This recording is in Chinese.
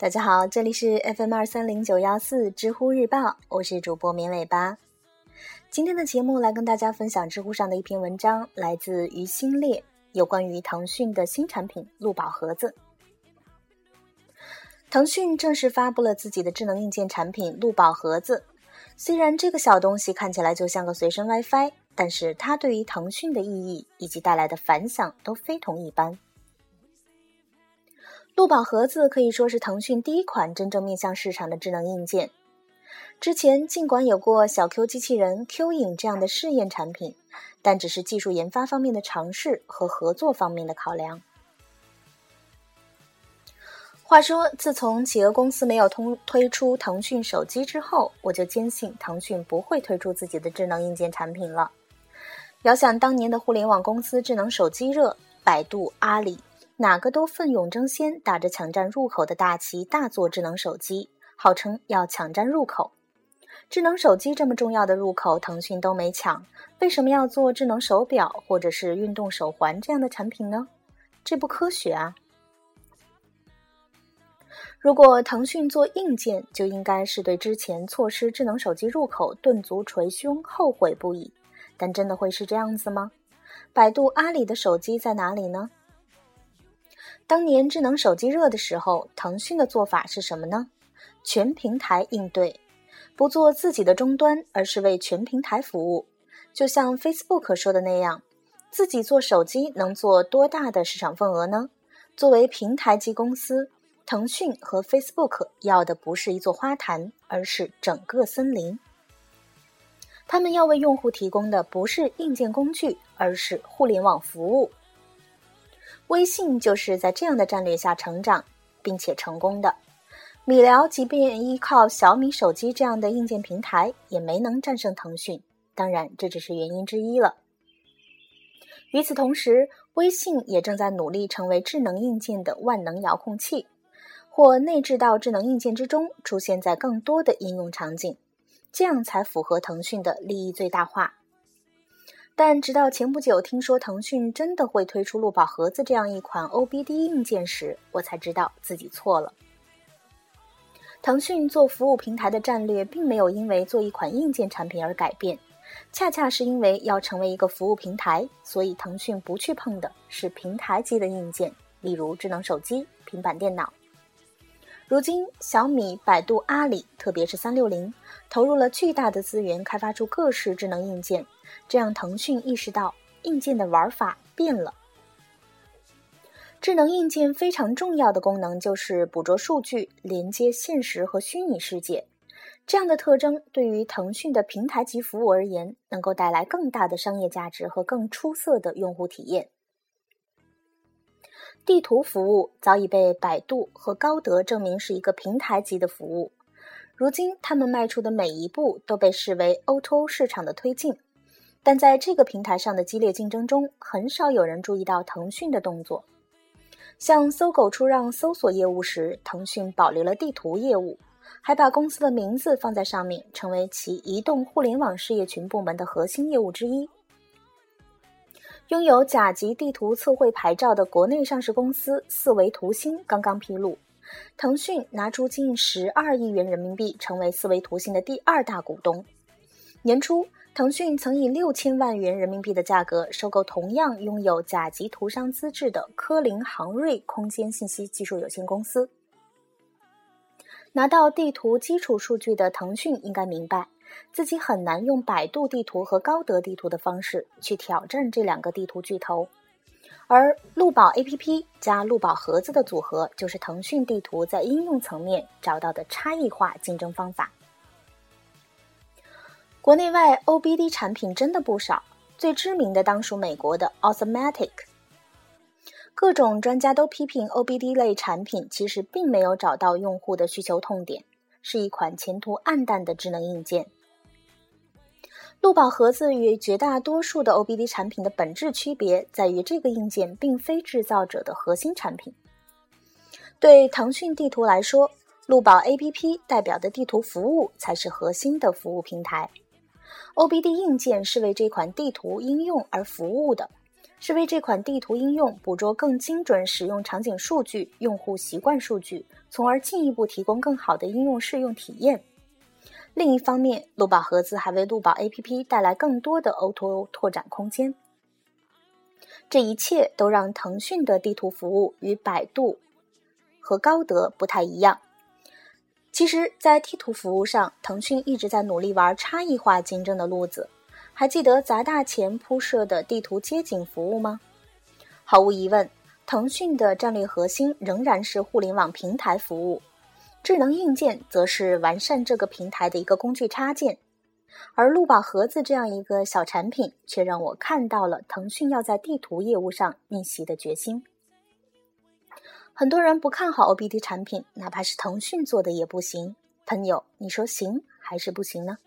大家好，这里是 FM 二三零九幺四知乎日报，我是主播绵尾巴。今天的节目来跟大家分享知乎上的一篇文章，来自于心烈，有关于腾讯的新产品鹿宝盒子。腾讯正式发布了自己的智能硬件产品鹿宝盒子。虽然这个小东西看起来就像个随身 WiFi，但是它对于腾讯的意义以及带来的反响都非同一般。鹿宝盒子可以说是腾讯第一款真正面向市场的智能硬件。之前尽管有过小 Q 机器人 Q 影这样的试验产品，但只是技术研发方面的尝试和合作方面的考量。话说，自从企鹅公司没有通推出腾讯手机之后，我就坚信腾讯不会推出自己的智能硬件产品了。遥想当年的互联网公司智能手机热，百度、阿里。哪个都奋勇争先，打着抢占入口的大旗，大做智能手机，号称要抢占入口。智能手机这么重要的入口，腾讯都没抢，为什么要做智能手表或者是运动手环这样的产品呢？这不科学啊！如果腾讯做硬件，就应该是对之前错失智能手机入口顿足捶胸，后悔不已。但真的会是这样子吗？百度、阿里的手机在哪里呢？当年智能手机热的时候，腾讯的做法是什么呢？全平台应对，不做自己的终端，而是为全平台服务。就像 Facebook 说的那样，自己做手机能做多大的市场份额呢？作为平台级公司，腾讯和 Facebook 要的不是一座花坛，而是整个森林。他们要为用户提供的不是硬件工具，而是互联网服务。微信就是在这样的战略下成长，并且成功的。米聊即便依靠小米手机这样的硬件平台，也没能战胜腾讯。当然，这只是原因之一了。与此同时，微信也正在努力成为智能硬件的万能遥控器，或内置到智能硬件之中，出现在更多的应用场景，这样才符合腾讯的利益最大化。但直到前不久听说腾讯真的会推出路宝盒子这样一款 OBD 硬件时，我才知道自己错了。腾讯做服务平台的战略并没有因为做一款硬件产品而改变，恰恰是因为要成为一个服务平台，所以腾讯不去碰的是平台级的硬件，例如智能手机、平板电脑。如今，小米、百度、阿里，特别是三六零，投入了巨大的资源开发出各式智能硬件。这让腾讯意识到硬件的玩法变了。智能硬件非常重要的功能就是捕捉数据、连接现实和虚拟世界。这样的特征对于腾讯的平台级服务而言，能够带来更大的商业价值和更出色的用户体验。地图服务早已被百度和高德证明是一个平台级的服务，如今他们迈出的每一步都被视为 O2O 市场的推进。但在这个平台上的激烈竞争中，很少有人注意到腾讯的动作。像搜狗出让搜索业务时，腾讯保留了地图业务，还把公司的名字放在上面，成为其移动互联网事业群部门的核心业务之一。拥有甲级地图测绘牌照的国内上市公司四维图新刚刚披露，腾讯拿出近十二亿元人民币，成为四维图新的第二大股东。年初。腾讯曾以六千万元人民币的价格收购同样拥有甲级图商资质的科林航瑞空间信息技术有限公司。拿到地图基础数据的腾讯应该明白，自己很难用百度地图和高德地图的方式去挑战这两个地图巨头，而路宝 APP 加路宝盒子的组合，就是腾讯地图在应用层面找到的差异化竞争方法。国内外 OBD 产品真的不少，最知名的当属美国的 Automatic。各种专家都批评 OBD 类产品其实并没有找到用户的需求痛点，是一款前途暗淡的智能硬件。路宝盒子与绝大多数的 OBD 产品的本质区别在于，这个硬件并非制造者的核心产品。对腾讯地图来说，路宝 APP 代表的地图服务才是核心的服务平台。OBD 硬件是为这款地图应用而服务的，是为这款地图应用捕捉更精准使用场景数据、用户习惯数据，从而进一步提供更好的应用适用体验。另一方面，鹿宝盒子还为鹿宝 APP 带来更多的 O2O 拓展空间。这一切都让腾讯的地图服务与百度和高德不太一样。其实，在地图服务上，腾讯一直在努力玩差异化竞争的路子。还记得砸大钱铺设的地图街景服务吗？毫无疑问，腾讯的战略核心仍然是互联网平台服务，智能硬件则是完善这个平台的一个工具插件。而路宝盒子这样一个小产品，却让我看到了腾讯要在地图业务上逆袭的决心。很多人不看好 OBD 产品，哪怕是腾讯做的也不行。朋友，你说行还是不行呢？